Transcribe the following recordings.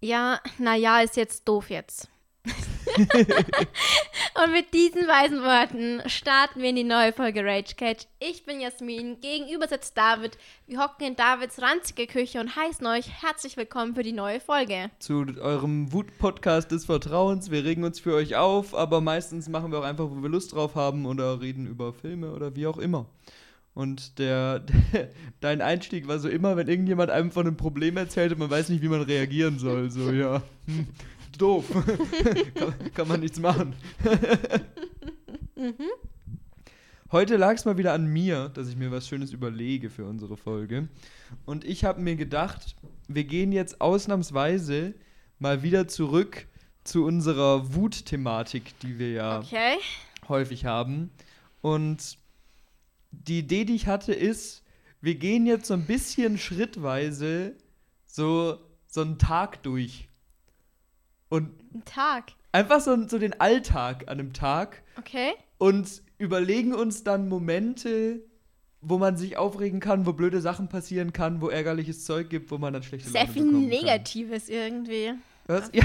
Ja, naja, ist jetzt doof jetzt. und mit diesen weisen Worten starten wir in die neue Folge Rage Catch. Ich bin Jasmin, gegenüber sitzt David. Wir hocken in Davids ranzige Küche und heißen euch herzlich willkommen für die neue Folge. Zu eurem Wut-Podcast des Vertrauens. Wir regen uns für euch auf, aber meistens machen wir auch einfach, wo wir Lust drauf haben oder reden über Filme oder wie auch immer. Und der, der, dein Einstieg war so immer, wenn irgendjemand einem von einem Problem erzählt und man weiß nicht, wie man reagieren soll. So, ja, hm, doof. kann, kann, man nichts machen. mhm. Heute lag es mal wieder an mir, dass ich mir was Schönes überlege für unsere Folge. Und ich habe mir gedacht, wir gehen jetzt ausnahmsweise mal wieder zurück zu unserer Wut-Thematik, die wir ja okay. häufig haben. Und die Idee, die ich hatte, ist, wir gehen jetzt so ein bisschen schrittweise so, so einen Tag durch. Und ein Tag? Einfach so, so den Alltag an einem Tag. Okay. Und überlegen uns dann Momente, wo man sich aufregen kann, wo blöde Sachen passieren kann, wo ärgerliches Zeug gibt, wo man dann schlechte Sehr viel Negatives kann. irgendwie. Was? Ja.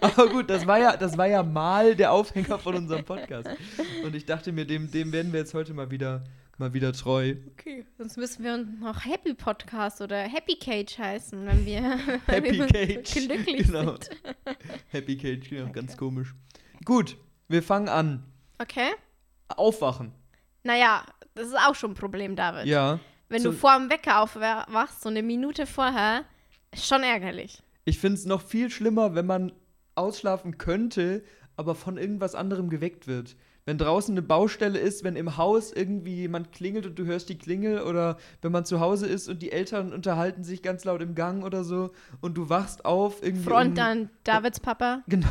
Aber gut, das war, ja, das war ja mal der Aufhänger von unserem Podcast. Und ich dachte mir, dem, dem werden wir jetzt heute mal wieder, mal wieder treu. Okay, sonst müssen wir uns noch Happy Podcast oder Happy Cage heißen, wenn wir, Happy wenn wir Cage. glücklich genau. sind. Happy Cage, genau, okay. ganz komisch. Gut, wir fangen an. Okay. Aufwachen. Naja, das ist auch schon ein Problem, David. Ja. Wenn du vor dem Wecker aufwachst, so eine Minute vorher, ist schon ärgerlich. Ich finde es noch viel schlimmer, wenn man ausschlafen könnte, aber von irgendwas anderem geweckt wird. Wenn draußen eine Baustelle ist, wenn im Haus irgendwie jemand klingelt und du hörst die Klingel oder wenn man zu Hause ist und die Eltern unterhalten sich ganz laut im Gang oder so und du wachst auf irgendwie. Front um, an Davids Papa. Genau.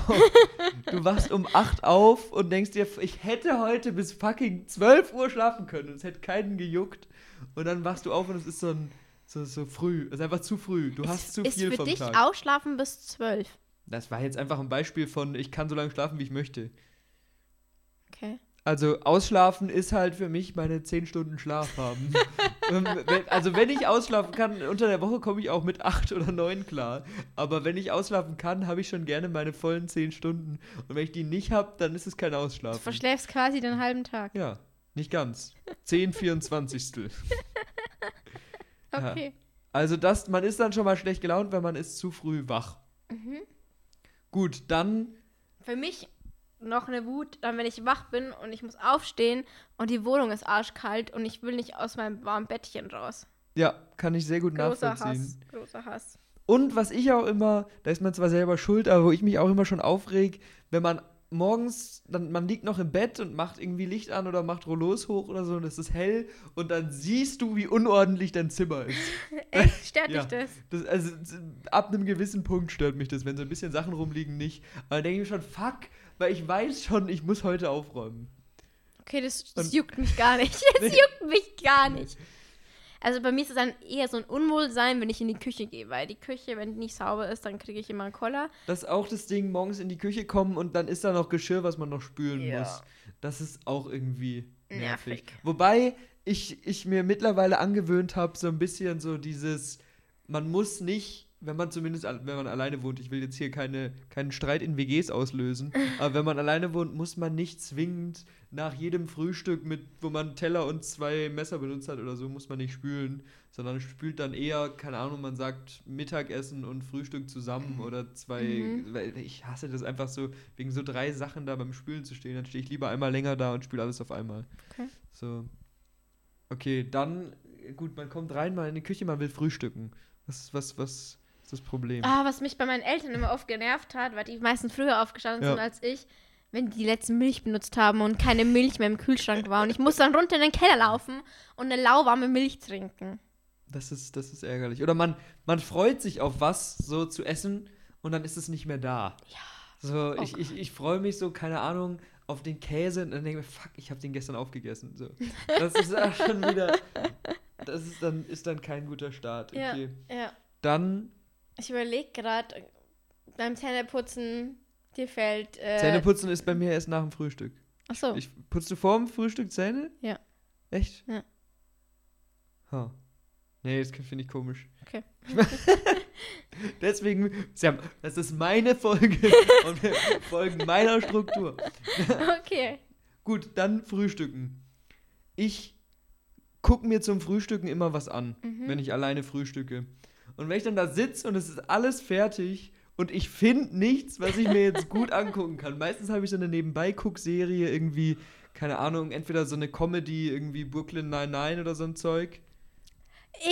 du wachst um 8 auf und denkst dir, ich hätte heute bis fucking 12 Uhr schlafen können. Es hätte keinen gejuckt. Und dann wachst du auf und es ist so ein so, so früh. Es ist einfach zu früh. Du ist, hast zu viel vom Tag. Ist für dich ausschlafen bis zwölf? Das war jetzt einfach ein Beispiel von, ich kann so lange schlafen, wie ich möchte. Okay. Also ausschlafen ist halt für mich meine 10 Stunden Schlaf haben. Ähm, also wenn ich ausschlafen kann, unter der Woche komme ich auch mit 8 oder 9 klar. Aber wenn ich ausschlafen kann, habe ich schon gerne meine vollen 10 Stunden. Und wenn ich die nicht habe, dann ist es kein Ausschlafen. Du verschläfst quasi den halben Tag. Ja, nicht ganz. 10 24. Okay. Ja. Also das, man ist dann schon mal schlecht gelaunt, wenn man ist zu früh wach. Mhm. Gut, dann. Für mich noch eine Wut, dann wenn ich wach bin und ich muss aufstehen und die Wohnung ist arschkalt und ich will nicht aus meinem warmen Bettchen raus. Ja, kann ich sehr gut Großer nachvollziehen. Hass. Großer Hass. Und was ich auch immer, da ist man zwar selber schuld, aber wo ich mich auch immer schon aufreg, wenn man morgens, dann, man liegt noch im Bett und macht irgendwie Licht an oder macht Rollos hoch oder so und es ist hell und dann siehst du, wie unordentlich dein Zimmer ist. Echt? Stört ja, dich das? das? Also ab einem gewissen Punkt stört mich das, wenn so ein bisschen Sachen rumliegen, nicht. Aber dann denke ich mir schon, fuck, weil ich weiß schon, ich muss heute aufräumen. Okay, das, das juckt mich gar nicht. Das nee. juckt mich gar nicht. Also bei mir ist es dann eher so ein Unwohlsein, wenn ich in die Küche gehe, weil die Küche, wenn die nicht sauber ist, dann kriege ich immer einen Koller. Das ist auch das Ding, morgens in die Küche kommen und dann ist da noch Geschirr, was man noch spülen ja. muss. Das ist auch irgendwie nervig. nervig. Wobei ich, ich mir mittlerweile angewöhnt habe, so ein bisschen so dieses, man muss nicht wenn man zumindest, wenn man alleine wohnt, ich will jetzt hier keine, keinen Streit in WGs auslösen, aber wenn man alleine wohnt, muss man nicht zwingend nach jedem Frühstück, mit, wo man Teller und zwei Messer benutzt hat oder so, muss man nicht spülen, sondern spült dann eher, keine Ahnung, man sagt Mittagessen und Frühstück zusammen oder zwei, mhm. ich hasse das einfach so, wegen so drei Sachen da beim Spülen zu stehen, dann stehe ich lieber einmal länger da und spüle alles auf einmal. Okay. So. Okay, dann, gut, man kommt rein mal in die Küche, man will frühstücken. Was, was, was, das Problem. Ah, was mich bei meinen Eltern immer oft genervt hat, weil die meistens früher aufgestanden ja. sind als ich, wenn die die letzte Milch benutzt haben und keine Milch mehr im Kühlschrank war. Und ich muss dann runter in den Keller laufen und eine lauwarme Milch trinken. Das ist, das ist ärgerlich. Oder man, man freut sich auf was so zu essen und dann ist es nicht mehr da. Ja. So, oh ich, ich, ich freue mich so, keine Ahnung, auf den Käse und dann denke ich mir, fuck, ich habe den gestern aufgegessen. So. Das ist auch schon wieder. Das ist dann, ist dann kein guter Start. Okay. Ja, ja. Dann ich überlege gerade beim Zähneputzen, dir fällt. Äh, Zähneputzen ist bei mir erst nach dem Frühstück. Ach so. Ich, putzt du vor dem Frühstück Zähne? Ja. Echt? Ja. Huh. Nee, das finde ich komisch. Okay. Deswegen, Sam, das ist meine Folge und wir folgen meiner Struktur. Okay. Gut, dann frühstücken. Ich gucke mir zum Frühstücken immer was an, Mhm. wenn ich alleine frühstücke. Und wenn ich dann da sitze und es ist alles fertig und ich finde nichts, was ich mir jetzt gut angucken kann. Meistens habe ich so eine Nebenbei-Guck-Serie, irgendwie, keine Ahnung, entweder so eine Comedy, irgendwie Brooklyn 99 oder so ein Zeug.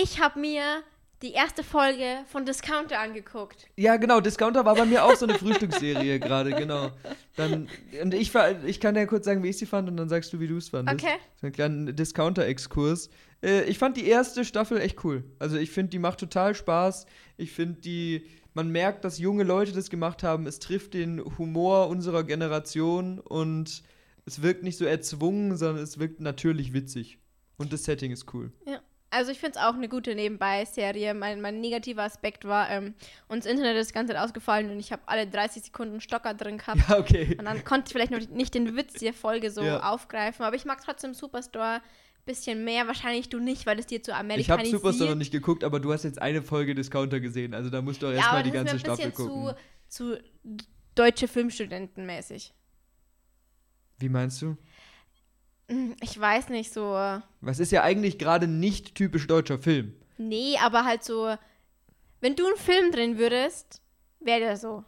Ich habe mir die erste Folge von Discounter angeguckt. Ja, genau, Discounter war bei mir auch so eine Frühstücksserie gerade, genau. Dann, und ich, ich kann ja kurz sagen, wie ich sie fand und dann sagst du, wie du es fandest. Okay. So einen kleinen Discounter-Exkurs. Äh, ich fand die erste Staffel echt cool. Also ich finde, die macht total Spaß. Ich finde, die, man merkt, dass junge Leute das gemacht haben. Es trifft den Humor unserer Generation und es wirkt nicht so erzwungen, sondern es wirkt natürlich witzig. Und das Setting ist cool. Also ich finde es auch eine gute Nebenbei-Serie. Mein, mein negativer Aspekt war, ähm, uns Internet ist ganz ausgefallen und ich habe alle 30 Sekunden Stocker drin gehabt. Ja, okay. Und dann konnte ich vielleicht noch nicht den Witz der Folge so Ja. aufgreifen. Aber ich mag trotzdem Superstore ein bisschen mehr. Wahrscheinlich du nicht, weil es dir zu Ich habe amerikanisiert. Superstore noch nicht geguckt, aber du hast jetzt eine Folge Discounter gesehen. Also da musst du auch ja, erstmal aber die das ganze Staffel bisschen gucken. zu, zu deutsche Filmstudenten mäßig. Wie meinst du? Hm, Ich weiß nicht, so. Was ist ja eigentlich gerade nicht typisch deutscher Film. Nee, aber halt so. Wenn du einen Film drehen würdest, wäre der so.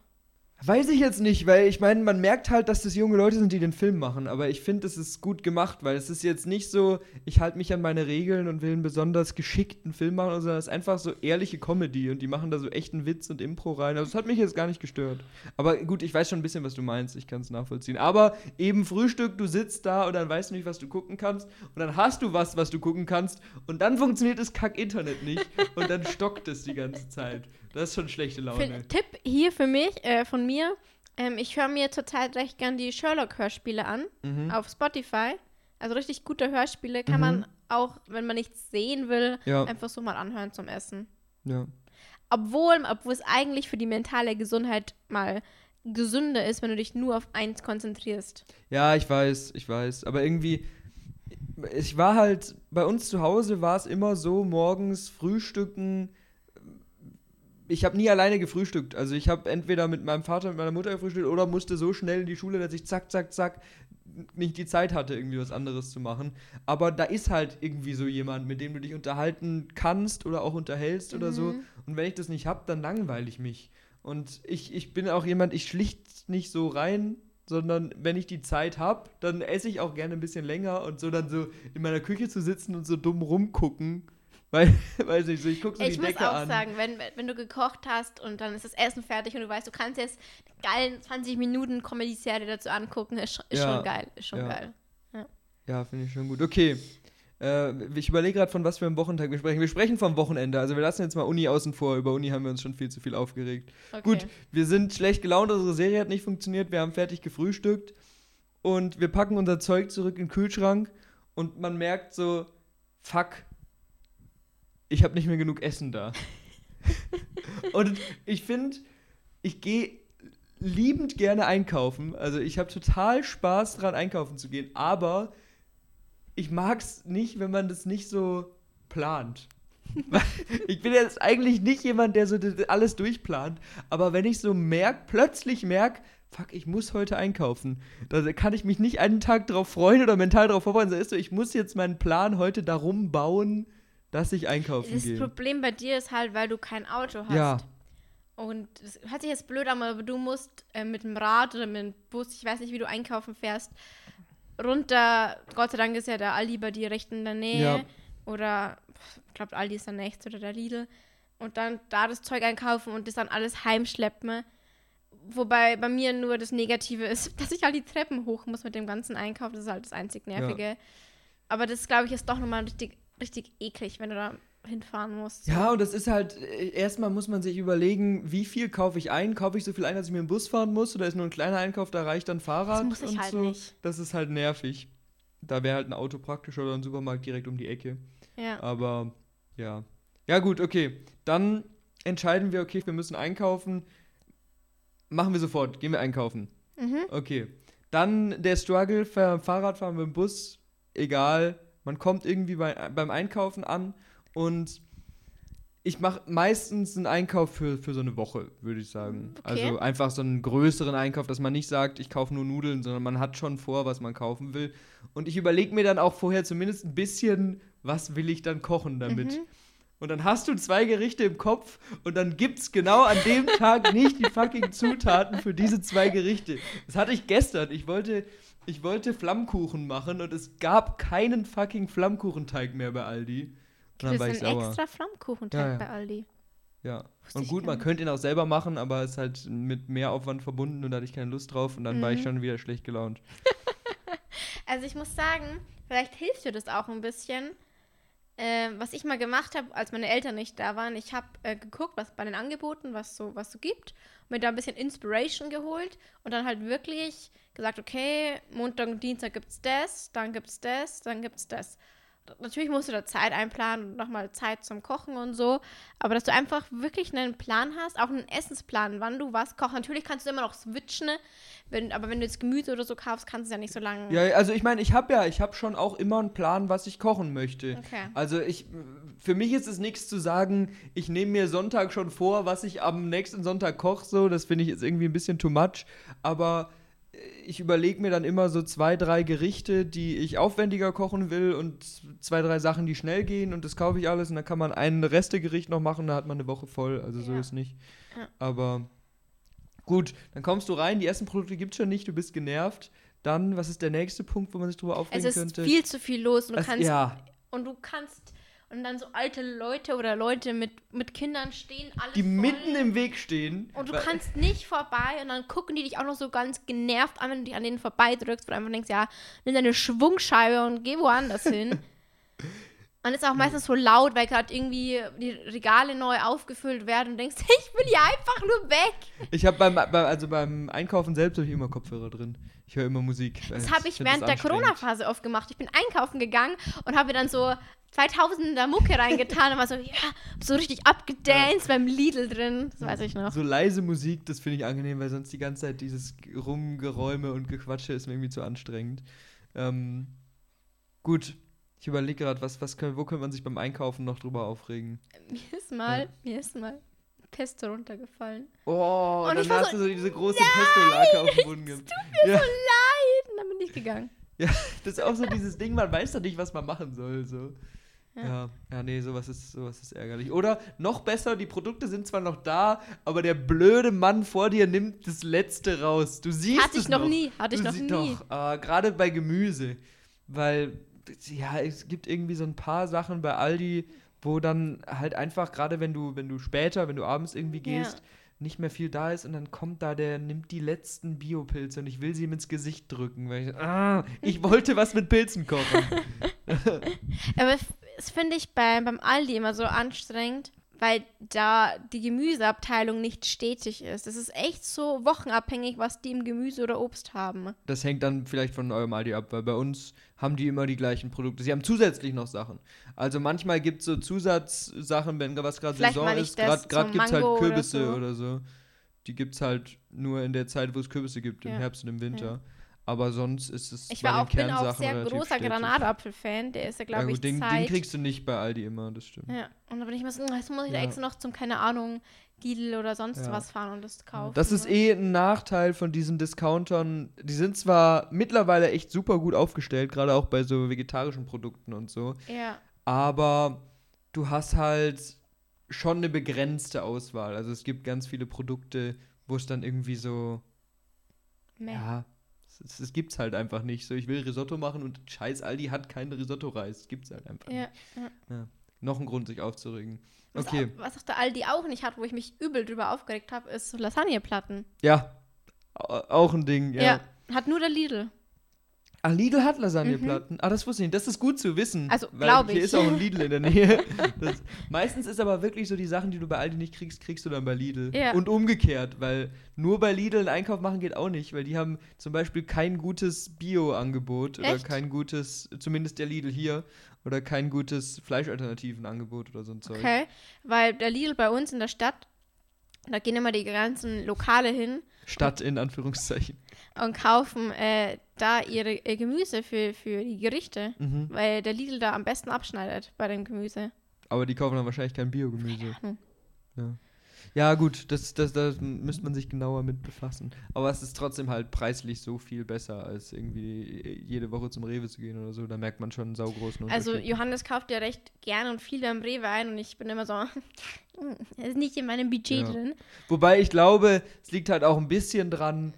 Weiß ich jetzt nicht, weil ich meine, man merkt halt, dass das junge Leute sind, die den Film machen. Aber ich finde, es ist gut gemacht, weil es ist jetzt nicht so, ich halte mich an meine Regeln und will einen besonders geschickten Film machen, sondern es ist einfach so ehrliche Comedy und die machen da so echten Witz und Impro rein. Also es hat mich jetzt gar nicht gestört. Aber gut, ich weiß schon ein bisschen, was du meinst. Ich kann es nachvollziehen. Aber eben Frühstück, du sitzt da und dann weißt du nicht, was du gucken kannst. Und dann hast du was, was du gucken kannst. Und dann funktioniert das Kack-Internet nicht. und dann stockt es die ganze Zeit. Das ist schon schlechte Für, Laune. Tipp hier für mich, äh, von mir. Ähm, ich höre mir zurzeit recht gern die Sherlock-Hörspiele an Mhm. auf Spotify. Also richtig gute Hörspiele kann Mhm. man auch, wenn man nichts sehen will, Ja, einfach so mal anhören zum Essen. ja. Obwohl, obwohl es eigentlich für die mentale Gesundheit mal gesünder ist, wenn du dich nur auf eins konzentrierst. Ja, ich weiß, ich weiß. Aber irgendwie, ich war halt, bei uns zu Hause war es immer so, morgens frühstücken. Ich habe nie alleine gefrühstückt. Also ich habe entweder mit meinem Vater, mit meiner Mutter gefrühstückt oder musste so schnell in die Schule, dass ich zack, zack, zack nicht die Zeit hatte, irgendwie was anderes zu machen. Aber da ist halt irgendwie so jemand, mit dem du dich unterhalten kannst oder auch unterhältst oder so. Mhm. Und wenn ich das nicht habe, dann langweile ich mich. Und ich, ich bin auch jemand, ich schlicht nicht so rein, sondern wenn ich die Zeit habe, dann esse ich auch gerne ein bisschen länger und so dann so in meiner Küche zu sitzen und so dumm rumgucken. Weil, weiß ich so, ich gucke so Ich die muss Decke auch an. sagen, wenn, wenn du gekocht hast und dann ist das Essen fertig und du weißt, du kannst jetzt geilen 20 Minuten Comedy-Serie dazu angucken, ist, ist Ja, schon geil. Ist schon ja. geil. Ja, finde ich schon gut. Okay. Äh, ich überlege gerade, von was für einem Wochentag wir sprechen. Wir sprechen vom Wochenende. Also wir lassen jetzt mal Uni außen vor. Über Uni haben wir uns schon viel zu viel aufgeregt. Okay. Gut, wir sind schlecht gelaunt, unsere Serie hat nicht funktioniert, wir haben fertig gefrühstückt und wir packen unser Zeug zurück in den Kühlschrank und man merkt so, fuck, ich habe nicht mehr genug Essen da. und ich finde, ich gehe liebend gerne einkaufen. Also ich habe total Spaß dran, einkaufen zu gehen, aber ich mag es nicht, wenn man das nicht so plant. ich bin jetzt eigentlich nicht jemand, der so alles durchplant, aber wenn ich so merk, plötzlich merk, fuck, ich muss heute einkaufen, da kann ich mich nicht einen Tag drauf freuen oder mental drauf vorbereiten. So ist so, ich muss jetzt meinen Plan heute darum bauen, dass ich einkaufen Das gehe. Problem bei dir ist halt, weil du kein Auto hast. Ja, Und das hört sich jetzt blöd an, aber du musst äh, mit dem Rad oder mit dem Bus, ich weiß nicht, wie du einkaufen fährst, runter. Gott sei Dank ist ja der Aldi bei dir recht in der Nähe. Ja. Oder, ich glaube, Aldi ist der nächste oder der Lidl. Und dann da das Zeug einkaufen und das dann alles heimschleppen. Wobei bei mir nur das Negative ist, dass ich halt die Treppen hoch muss mit dem ganzen Einkauf. Das ist halt das einzig Nervige. Aber das, glaube ich, ist doch nochmal richtig, richtig eklig, wenn du da hinfahren musst. Ja, und das ist halt, äh, erstmal muss man sich überlegen, wie viel kaufe ich ein? Kaufe ich so viel ein, dass ich mit dem Bus fahren muss? Oder ist nur ein kleiner Einkauf, da reicht dann Fahrrad? Das muss ich halt so? nicht. Das ist halt nervig. Da wäre halt ein Auto praktischer oder ein Supermarkt direkt um die Ecke. Ja. Aber ja. Ja, gut, okay. Dann entscheiden wir, okay, wir müssen einkaufen. Machen wir sofort. Gehen wir einkaufen. Mhm. Okay. Dann der Struggle, Fahr- Fahrradfahren mit dem Bus, egal. Man kommt irgendwie bei, beim Einkaufen an und ich mache meistens einen Einkauf für, für so eine Woche, würde ich sagen. Okay. Also einfach so einen größeren Einkauf, dass man nicht sagt, ich kaufe nur Nudeln, sondern man hat schon vor, was man kaufen will. Und ich überlege mir dann auch vorher zumindest ein bisschen, was will ich dann kochen damit. Mhm. Und dann hast du zwei Gerichte im Kopf und dann gibt es genau an dem Tag nicht die fucking Zutaten für diese zwei Gerichte. Das hatte ich gestern. Ich wollte, ich wollte Flammkuchen machen und es gab keinen fucking Flammkuchenteig mehr bei Aldi. Und dann Gibt war ich einen sauer. extra Flammkuchenteig Ja, ja. bei Aldi? Ja. Wusste Und gut, man könnte ihn auch selber machen, aber es ist halt mit mehr Aufwand verbunden und da hatte ich keine Lust drauf und dann war ich Mhm. schon wieder schlecht gelaunt. Also ich muss sagen, vielleicht hilft dir das auch ein bisschen. Ähm, was ich mal gemacht habe, als meine Eltern nicht da waren, ich habe äh, geguckt, was bei den Angeboten, was so, was so gibt, mir da ein bisschen Inspiration geholt und dann halt wirklich gesagt, okay, Montag und Dienstag gibt's das, dann gibt's das, dann gibt's das. Natürlich musst du da Zeit einplanen und nochmal Zeit zum Kochen und so, aber dass du einfach wirklich einen Plan hast, auch einen Essensplan, wann du was kochst. Natürlich kannst du immer noch switchen, wenn, aber wenn du jetzt Gemüse oder so kaufst, kannst du es ja nicht so lange. Ja, also ich meine, ich habe ja, ich habe schon auch immer einen Plan, was ich kochen möchte. Okay. Also ich, für mich ist es nichts zu sagen, ich nehme mir Sonntag schon vor, was ich am nächsten Sonntag koche, so, das finde ich jetzt irgendwie ein bisschen too much, aber ich überlege mir dann immer so zwei, drei Gerichte, die ich aufwendiger kochen will und zwei, drei Sachen, die schnell gehen und das kaufe ich alles und dann kann man ein Restegericht noch machen, da hat man eine Woche voll, also so Ja. ist nicht. Ja. Aber gut, dann kommst du rein, die ersten Produkte gibt es schon nicht, du bist genervt. Dann, was ist der nächste Punkt, wo man sich drüber aufregen Es ist könnte? viel zu viel los und du Es- kannst ja, und du kannst und dann so alte Leute oder Leute mit, mit Kindern stehen, alles die voll. mitten im Weg stehen. und du weil- kannst nicht vorbei und dann gucken die dich auch noch so ganz genervt an, wenn du dich an denen vorbeidrückst, wo du einfach denkst, ja, nimm deine Schwungscheibe und geh woanders hin. Und es ist auch meistens so laut, weil gerade irgendwie die Regale neu aufgefüllt werden und denkst, ich will hier einfach nur weg. Ich habe beim, bei, also beim Einkaufen selbst habe ich immer Kopfhörer drin. Ich höre immer Musik. Das habe ich während der Corona-Phase oft gemacht. Ich bin einkaufen gegangen und habe dann so 2000er Mucke reingetan und war so, ja, so richtig abgedanced beim Lidl drin. Das weiß ich noch. So leise Musik, das finde ich angenehm, weil sonst die ganze Zeit dieses Rumgeräume und Gequatsche ist mir irgendwie zu anstrengend. Ähm, gut, ich überlege gerade, was, was können, wo könnte man sich beim Einkaufen noch drüber aufregen? Mir ist mal, mir ist mal Pesto runtergefallen. Oh, Und dann ich hast so, du so diese große Pesto-Lake auf dem Boden gehabt. Ja, So leid. Und dann bin ich gegangen. ja, das ist auch so dieses Ding, man weiß doch nicht, was man machen soll. So. Ja. Ja. ja, nee, sowas ist, sowas ist ärgerlich. Oder noch besser, die Produkte sind zwar noch da, aber der blöde Mann vor dir nimmt das Letzte raus. Du siehst Hatte es ich noch nie, hatte ich Du noch sie- nie. Doch, äh, gerade bei Gemüse. Weil, ja, es gibt irgendwie so ein paar Sachen bei Aldi, wo dann halt einfach, gerade wenn du, wenn du später, wenn du abends irgendwie Ja. gehst, nicht mehr viel da ist und dann kommt da der, nimmt die letzten Biopilze und ich will sie ihm ins Gesicht drücken, weil ich, ah, ich wollte was mit Pilzen kochen. Aber das finde ich bei, beim Aldi immer so anstrengend, weil da die Gemüseabteilung nicht stetig ist. Es ist echt so wochenabhängig, was die im Gemüse oder Obst haben. Das hängt dann vielleicht von eurem Aldi ab, weil bei uns haben die immer die gleichen Produkte. Sie haben zusätzlich noch Sachen. Also manchmal gibt es so Zusatzsachen, wenn was gerade Saison ist. das, Gerade gibt es halt Mango oder Kürbisse so. oder so. Die gibt es halt nur in der Zeit, wo es Kürbisse gibt, im Ja. Herbst und im Winter. Aber sonst ist es Ich war den auch, bin auch sehr großer. Granatapfel-Fan. Der ist ja, glaube ich, den, den Zeit. kriegst du nicht bei Aldi immer, das stimmt. ja, und da bin ich immer so, "Oh, jetzt muss ich da Ja. extra noch zum, keine Ahnung, Lidl oder sonst Ja. was fahren und das kaufen. Das ist eh ein Nachteil von diesen Discountern. Die sind zwar mittlerweile echt super gut aufgestellt, gerade auch bei so vegetarischen Produkten und so. Ja, aber du hast halt schon eine begrenzte Auswahl. Also es gibt ganz viele Produkte, wo es dann irgendwie so, meh. ja, es, es gibt's halt einfach nicht. So, ich will Risotto machen und scheiß Aldi hat keinen Risotto-Reis. Gibt's halt einfach Ja, nicht. Noch ein Grund, sich aufzuregen. Was, Okay, auch, was auch der Aldi auch nicht hat, wo ich mich übel drüber aufgeregt habe, ist Lasagneplatten. ja, au- auch ein Ding, ja. Ja. hat nur der Lidl. Ah, Lidl hat Lasagneplatten. Ah, das wusste ich nicht. Das ist gut zu wissen. Mhm. Also, weil glaub Hier ich. ist auch ein Lidl in der Nähe. Das, meistens ist aber wirklich so, die Sachen, die du bei Aldi nicht kriegst, kriegst du dann bei Lidl. Ja. Und umgekehrt, weil nur bei Lidl einen Einkauf machen geht auch nicht, weil die haben zum Beispiel kein gutes Bio-Angebot oder kein gutes, zumindest der Lidl hier, oder kein gutes Fleischalternativen-Angebot oder so ein Zeug. Okay, weil der Lidl bei uns in der Stadt, da gehen immer die ganzen Lokale hin Statt in Anführungszeichen. und kaufen äh, da ihre ihr Gemüse für, für die Gerichte, Mhm. weil der Lidl da am besten abschneidet bei dem Gemüse. Aber die kaufen dann wahrscheinlich kein Biogemüse. Ja. Ja, gut, das, das, das müsste man sich genauer mit befassen. Aber es ist trotzdem halt preislich so viel besser, als irgendwie jede Woche zum Rewe zu gehen oder so. Da merkt man schon einen saugroßen Unterschied. Also Johannes kauft ja recht gerne und viel beim Rewe ein und ich bin immer so, "Hm, das ist nicht in meinem Budget Ja. drin. Wobei ich glaube, es liegt halt auch ein bisschen dran,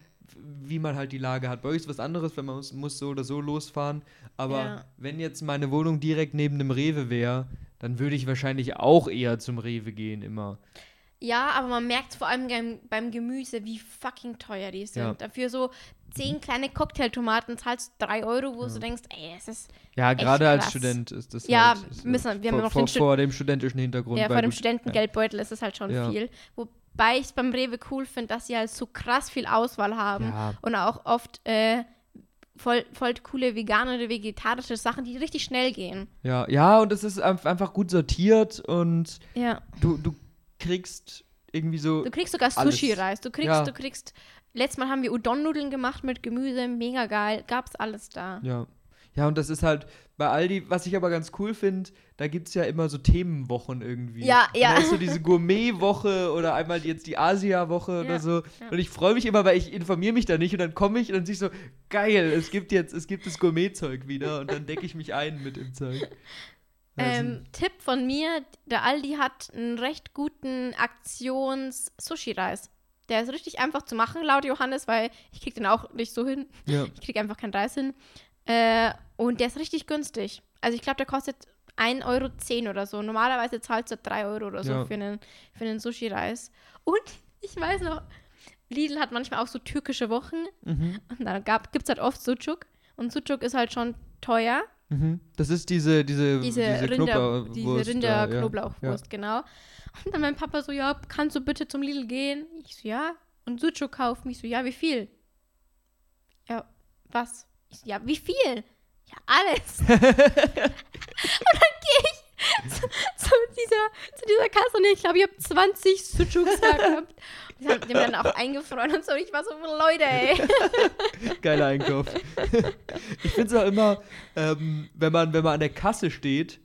wie man halt die Lage hat. Bei euch ist was anderes, wenn man muss, muss so oder so losfahren. Aber Ja. wenn jetzt meine Wohnung direkt neben dem Rewe wäre, dann würde ich wahrscheinlich auch eher zum Rewe gehen immer. Ja, aber man merkt vor allem beim, Gemüse, wie fucking teuer die sind. Ja. Dafür so zehn kleine Cocktailtomaten zahlst du drei Euro, wo du denkst, ey, es ist Ja, gerade als. Student ist das Ja, halt, ist, müssen- wir haben vor, noch vor, vor dem studentischen Hintergrund. ja, vor dem Studentengeldbeutel ist es halt schon Ja. viel. Wobei ich es beim Rewe cool finde, dass sie halt so krass viel Auswahl haben Ja, und auch oft äh, voll, voll coole vegane oder vegetarische Sachen, die richtig schnell gehen. ja, ja, und es ist einf- einfach gut sortiert und Ja. du, du kriegst irgendwie so. Du kriegst sogar. Sushi-Reis. Du kriegst, Ja. du kriegst. Letztes Mal haben wir Udon-Nudeln gemacht mit Gemüse, mega geil. Gab's alles da. Ja. Ja, und das ist halt bei Aldi, was ich aber ganz cool finde, da gibt es ja immer so Themenwochen irgendwie. Ja, Und ja. Da ist so diese Gourmet-Woche oder einmal jetzt die Asia-Woche Ja, oder so. ja. Und ich freue mich immer, weil ich informiere mich da nicht und dann komme ich und dann sehe ich so, geil, es gibt jetzt, es gibt das Gourmet-Zeug wieder und dann decke ich mich ein mit dem Zeug. Ähm, Tipp von mir: Der Aldi hat einen recht guten Aktions-Sushi-Reis. Der ist richtig einfach zu machen, laut Johannes, weil ich krieg den auch nicht so hin. ja. Ich krieg einfach keinen Reis hin. Äh, und der ist richtig günstig. Also ich glaube, der kostet 1,10 Euro oder so. Normalerweise zahlst du 3 Euro oder so Ja. für einen, für einen Sushi-Reis. Und ich weiß noch, Lidl hat manchmal auch so türkische Wochen. Mhm. Und da gibt es halt oft Sucuk. Und Sucuk ist halt schon teuer. Mhm. Das ist diese, diese, Diese, diese Rinder, diese da, Rinder-Knoblauchwurst, genau. Und dann mein Papa so, ja, kannst du bitte zum Lidl gehen? Ich so, ja. Und Sucuk kaufen. Ich so, ja, wie viel? Ja, was? Ich so, ja, wie viel? Ja, alles. und dann gehe ich dieser, zu dieser Kasse und ich glaube, ich habe 20 Sucuks da gehabt. Haben, die haben dann auch eingefroren und so. Und ich war so, Leute, ey. Geiler Einkauf. ich finde es auch immer, ähm, wenn, man, wenn man an der Kasse steht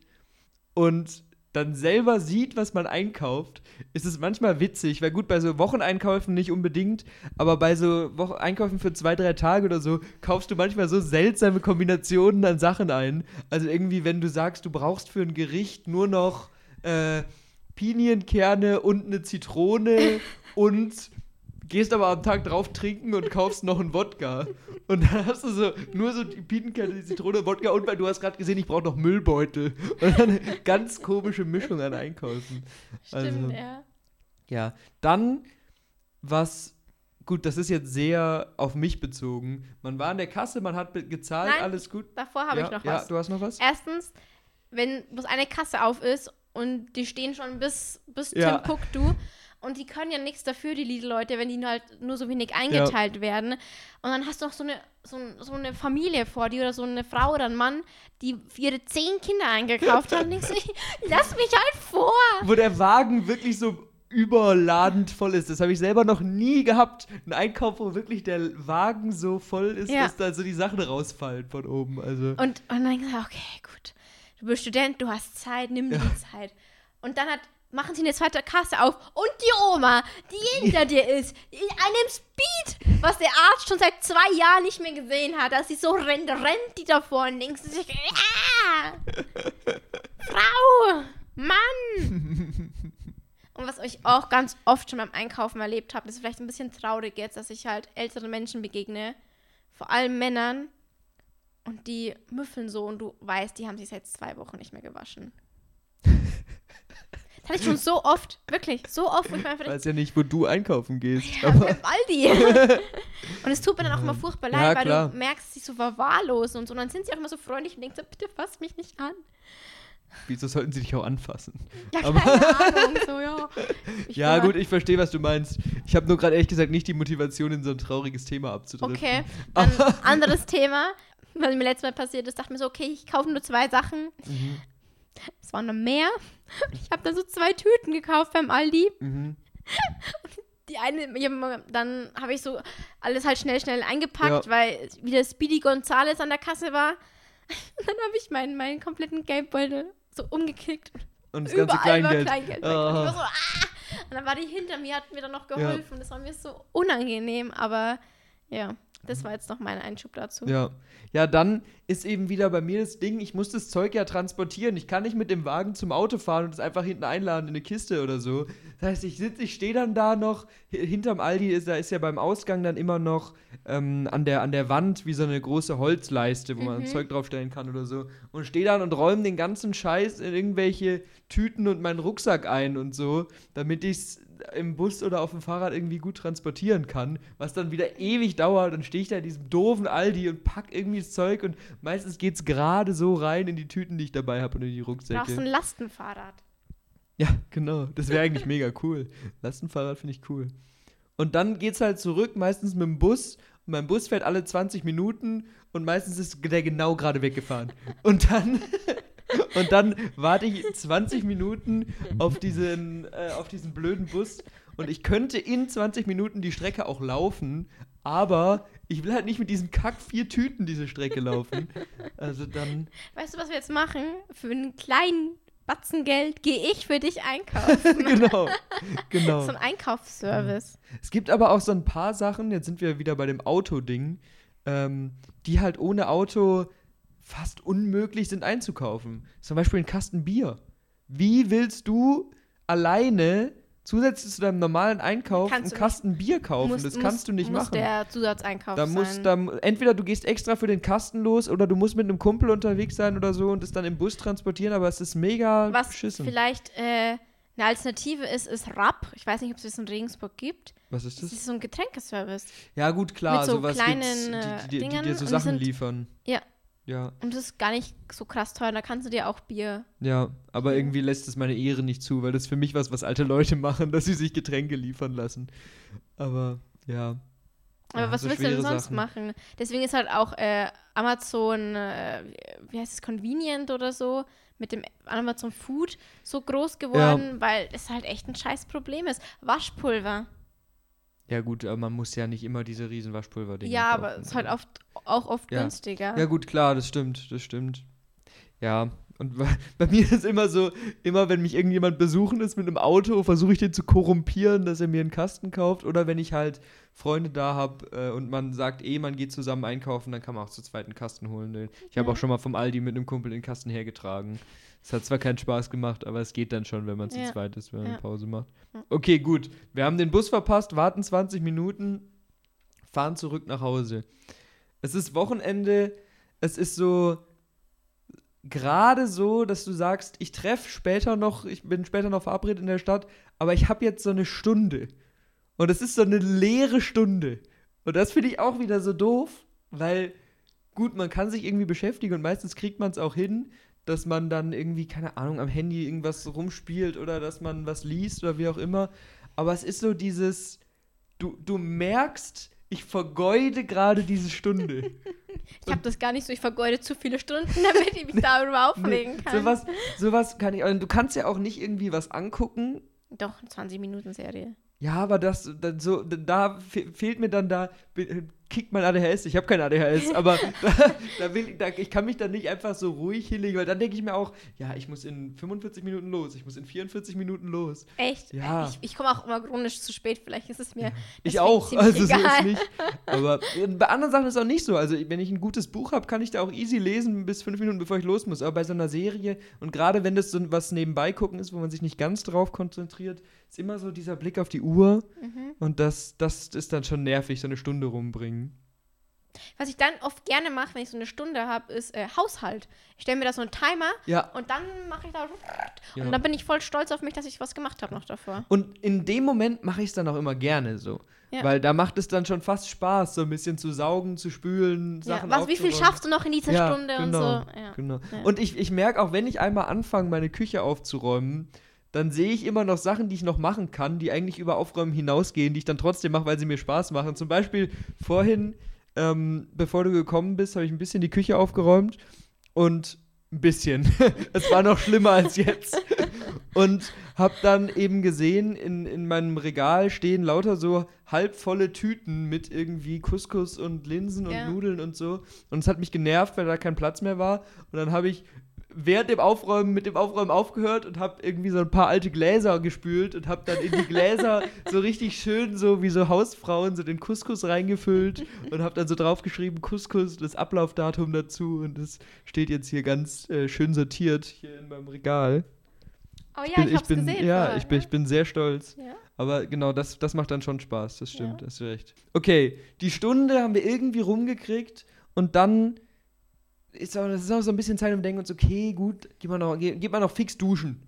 und dann selber sieht, was man einkauft, ist es manchmal witzig, weil gut, bei so Wocheneinkäufen nicht unbedingt, aber bei so Wo Einkäufen für zwei, drei Tage oder so, kaufst du manchmal so seltsame Kombinationen an Sachen ein. Also irgendwie, wenn du sagst, du brauchst für ein Gericht nur noch äh, Pinienkerne und eine Zitrone und gehst aber am Tag drauf trinken und kaufst noch einen Wodka. Und dann hast du so nur so die Pinienkerne, die Zitrone, Wodka und weil du hast gerade gesehen, ich brauche noch Müllbeutel. Und dann eine ganz komische Mischung an Einkaufen. Stimmt, Also, ja. Ja, dann was gut, das ist jetzt sehr auf mich bezogen. Man war an der Kasse, man hat gezahlt, Nein, alles gut. Davor habe ja, ich noch ja, was. du hast noch was? Erstens, wenn bloß eine Kasse auf ist und die stehen schon bis, bis Ja. Timbuktu und die können ja nichts dafür, die Lidl-Leute, wenn die halt nur so wenig eingeteilt werden. Und dann hast du noch so eine, so, so eine Familie vor dir oder so eine Frau oder ein Mann, die ihre zehn Kinder eingekauft haben. Und denkst du, lass mich halt vor. Wo der Wagen wirklich so überladend voll ist. Das habe ich selber noch nie gehabt. Ein Einkauf, wo wirklich der Wagen so voll ist, Ja. dass da so die Sachen rausfallen von oben. Also. Und, und dann gesagt, okay, gut. Du bist Student, du hast Zeit, nimm dir die Zeit. Und dann hat, machen sie eine zweite Kasse auf und die Oma, die hinter dir ist, in einem Speed, was der Arzt schon seit zwei Jahren nicht mehr gesehen hat, dass sie so rennt, rennt die davor und denkst du sich, ja, Frau, Mann. Und was ich auch ganz oft schon beim Einkaufen erlebt habe, ist vielleicht ein bisschen traurig jetzt, dass ich halt älteren Menschen begegne, vor allem Männern, und die müffeln so und du weißt, die haben sich seit zwei Wochen nicht mehr gewaschen. Das hatte ich schon so oft, wirklich, so oft, wo ich einfach weiß ja nicht, wo du einkaufen gehst. ja, aber Aldi. und es tut mir dann auch immer furchtbar leid, Ja, weil klar. du merkst, sie so verwahrlosen und so. Und dann sind sie auch immer so freundlich und denken so, bitte fass mich nicht an. wieso sollten sie dich auch anfassen? Ja, Aber- keine Ahnung, so, ja. Ich ja, bin gut, ich verstehe, was du meinst. Ich habe nur gerade ehrlich gesagt nicht die Motivation, in so ein trauriges Thema abzudriften. Okay, dann anderes Thema, was mir letztes Mal passiert ist, dachte mir so, okay, ich kaufe nur zwei Sachen. Mhm. Es waren noch mehr. Ich habe dann so zwei Tüten gekauft beim Aldi. Mhm. Die eine, ja, dann habe ich so alles halt schnell, schnell eingepackt, Ja. weil wieder Speedy Gonzales an der Kasse war. Und dann habe ich meinen, meinen kompletten Geldbeutel so umgekickt Und das ganze Überall war Kleingeld. Kleingeld war Ah. so, ah! und dann war die hinter mir, hat mir dann noch geholfen. Das war mir so unangenehm, aber ja, das war jetzt noch mein Einschub dazu. Ja. Ja, dann ist eben wieder bei mir das Ding, ich muss das Zeug ja transportieren. Ich kann nicht mit dem Wagen zum Auto fahren und es einfach hinten einladen in eine Kiste oder so. Das heißt, ich sitze, ich stehe dann da noch, hi- hinterm Aldi ist, da ist ja beim Ausgang dann immer noch ähm, an, der, an der Wand wie so eine große Holzleiste, wo man Mhm. Zeug draufstellen kann oder so. Und stehe dann und räume den ganzen Scheiß in irgendwelche Tüten und meinen Rucksack ein und so, damit ich es im Bus oder auf dem Fahrrad irgendwie gut transportieren kann, was dann wieder ewig dauert. Dann stehe ich da in diesem doofen Aldi und pack irgendwie das Zeug und meistens geht es gerade so rein in die Tüten, die ich dabei habe und in die Du brauchst ein Rucksäcke. Lastenfahrrad. Ja, genau. Das wäre eigentlich mega cool. Lastenfahrrad finde ich cool. Und dann geht's halt zurück, meistens mit dem Bus. Und mein Bus fährt alle 20 Minuten und meistens ist der genau gerade weggefahren. Und dann, und dann warte ich 20 Minuten auf diesen, äh, auf diesen blöden Bus. Und ich könnte in 20 Minuten die Strecke auch laufen, aber ich will halt nicht mit diesen Kack vier Tüten diese Strecke laufen. Also dann. Weißt du, was wir jetzt machen? Für einen kleinen Batzen Geld gehe ich für dich einkaufen. genau. Genau. so ein Einkaufsservice. Es gibt aber auch so ein paar Sachen, jetzt sind wir wieder bei dem Auto-Ding, ähm, die halt ohne Auto fast unmöglich sind einzukaufen. Zum Beispiel ein Kasten Bier. Wie willst du alleine zusätzlich zu deinem normalen Einkauf einen Kannst du Kasten Bier kaufen? Muss- das kannst du nicht muss machen. der Zusatzeinkauf Da sein. muss, da, entweder du gehst extra für den Kasten los oder du musst mit einem Kumpel unterwegs sein oder so und es dann im Bus transportieren, aber es ist mega Was beschissen. vielleicht äh, eine Alternative ist, ist Rapp. Ich weiß nicht, ob es das in Regensburg gibt. Was ist Das das? ist so ein Getränkeservice. Ja, gut, klar, Mit so sowas kleinen, gibt's, äh, die, die, die, Dingern dir so Sachen sind- liefern. Ja. Ja. Und das ist gar nicht so krass teuer. Da kannst du dir auch Bier. Ja, aber Ja. irgendwie lässt es meine Ehre nicht zu, weil das für mich was, was alte Leute machen, dass sie sich Getränke liefern lassen. Aber ja. Aber Ja, was so willst du denn sonst Sachen. machen? Deswegen ist halt auch äh, Amazon, äh, wie heißt es, Convenient oder so, mit dem Amazon Food so groß geworden, weil es halt echt ein scheiß Problem ist. Waschpulver. Ja, gut, aber man muss ja nicht immer diese riesen Waschpulver-Dinge Ja, kaufen, aber es ist halt oft, auch oft Ja. günstiger. Ja, gut, klar, das stimmt, das stimmt. Ja, und bei, mir ist immer so, immer wenn mich irgendjemand besuchen ist mit einem Auto, versuche ich den zu korrumpieren, dass er mir einen Kasten kauft. Oder wenn ich halt Freunde da habe äh, und man sagt eh, man geht zusammen einkaufen, dann kann man auch zu zweit einen Kasten holen. Ich habe Ja. auch schon mal vom Aldi mit einem Kumpel den Kasten hergetragen. Es hat zwar keinen Spaß gemacht, aber es geht dann schon, wenn man zu Ja. zweit ist, wenn man Ja. eine Pause macht. Okay, gut. Wir haben den Bus verpasst, warten 20 Minuten, fahren zurück nach Hause. Es ist Wochenende, es ist so gerade so, dass du sagst, ich treffe später noch, ich bin später noch verabredet in der Stadt, aber ich habe jetzt so eine Stunde. Und es ist so eine leere Stunde. Und das finde ich auch wieder so doof, weil gut, man kann sich irgendwie beschäftigen und meistens kriegt man es auch hin, dass man dann irgendwie, keine Ahnung, am Handy irgendwas rumspielt oder dass man was liest oder wie auch immer. Aber es ist so dieses, du, du merkst, ich vergeude gerade diese Stunde. Ich habe das gar nicht so. Ich vergeude zu viele Stunden, damit ich mich darüber aufregen kann. Sowas, sowas kann ich. Und du kannst ja auch nicht irgendwie was angucken. Doch, 20 Minuten Serie. Ja, aber das, das so, da fe- fehlt mir dann da, kickt mein ADHS. Ich habe kein ADHS, aber da, da will, da, ich kann mich dann nicht einfach so ruhig hinlegen, weil dann denke ich mir auch, ja, ich muss in 45 Minuten los, ich muss in 44 Minuten los. Echt? Ja. Ich, ich komme auch immer chronisch zu spät. Vielleicht ist es mir. Ich deswegen auch, also so egal. ist nicht. Aber äh, bei anderen Sachen ist es auch nicht so. Also wenn ich ein gutes Buch habe, kann ich da auch easy lesen bis fünf Minuten, bevor ich los muss. Aber bei so einer Serie und gerade wenn das so was nebenbei gucken ist, wo man sich nicht ganz drauf konzentriert, ist immer so dieser Blick auf die Uhr Mhm. und das, das ist dann schon nervig, so eine Stunde rumbringen. Was ich dann oft gerne mache, wenn ich so eine Stunde habe, ist äh, Haushalt. Ich stelle mir da so einen Timer Ja, und dann mache ich da. Ja. Und dann bin ich voll stolz auf mich, dass ich was gemacht habe noch davor. Und in dem Moment mache ich es dann auch immer gerne so. Ja. Weil da macht es dann schon fast Spaß, so ein bisschen zu saugen, zu spülen, Ja, Sachen was, wie viel schaffst du noch in dieser Ja, Stunde genau, und so? Ja. Genau. Ja. Und ich, ich merke auch, wenn ich einmal anfange, meine Küche aufzuräumen, dann sehe ich immer noch Sachen, die ich noch machen kann, die eigentlich über Aufräumen hinausgehen, die ich dann trotzdem mache, weil sie mir Spaß machen. Zum Beispiel vorhin, ähm, bevor du gekommen bist, habe ich ein bisschen die Küche aufgeräumt und ein bisschen. es war noch schlimmer als jetzt. Und habe dann eben gesehen, in, in meinem Regal stehen lauter so halbvolle Tüten mit irgendwie Couscous und Linsen und Ja. Nudeln und so. Und es hat mich genervt, weil da kein Platz mehr war. Und dann habe ich während dem Aufräumen mit dem Aufräumen aufgehört und habe irgendwie so ein paar alte Gläser gespült und habe dann in die Gläser so richtig schön so wie so Hausfrauen so den Couscous reingefüllt und habe dann so draufgeschrieben Couscous, das Ablaufdatum dazu und das steht jetzt hier ganz äh, schön sortiert hier in meinem Regal. Oh ja, ich, bin, ich hab's bin, gesehen. Ja, vorher, ich bin, ne? ich bin sehr stolz. Ja. Aber genau, das, das macht dann schon Spaß, das stimmt, Ja. hast du recht. Okay, die Stunde haben wir irgendwie rumgekriegt und dann ist auch, das ist auch so ein bisschen Zeit, um zu denken okay, gut, geht man noch, geht, geht man noch fix duschen.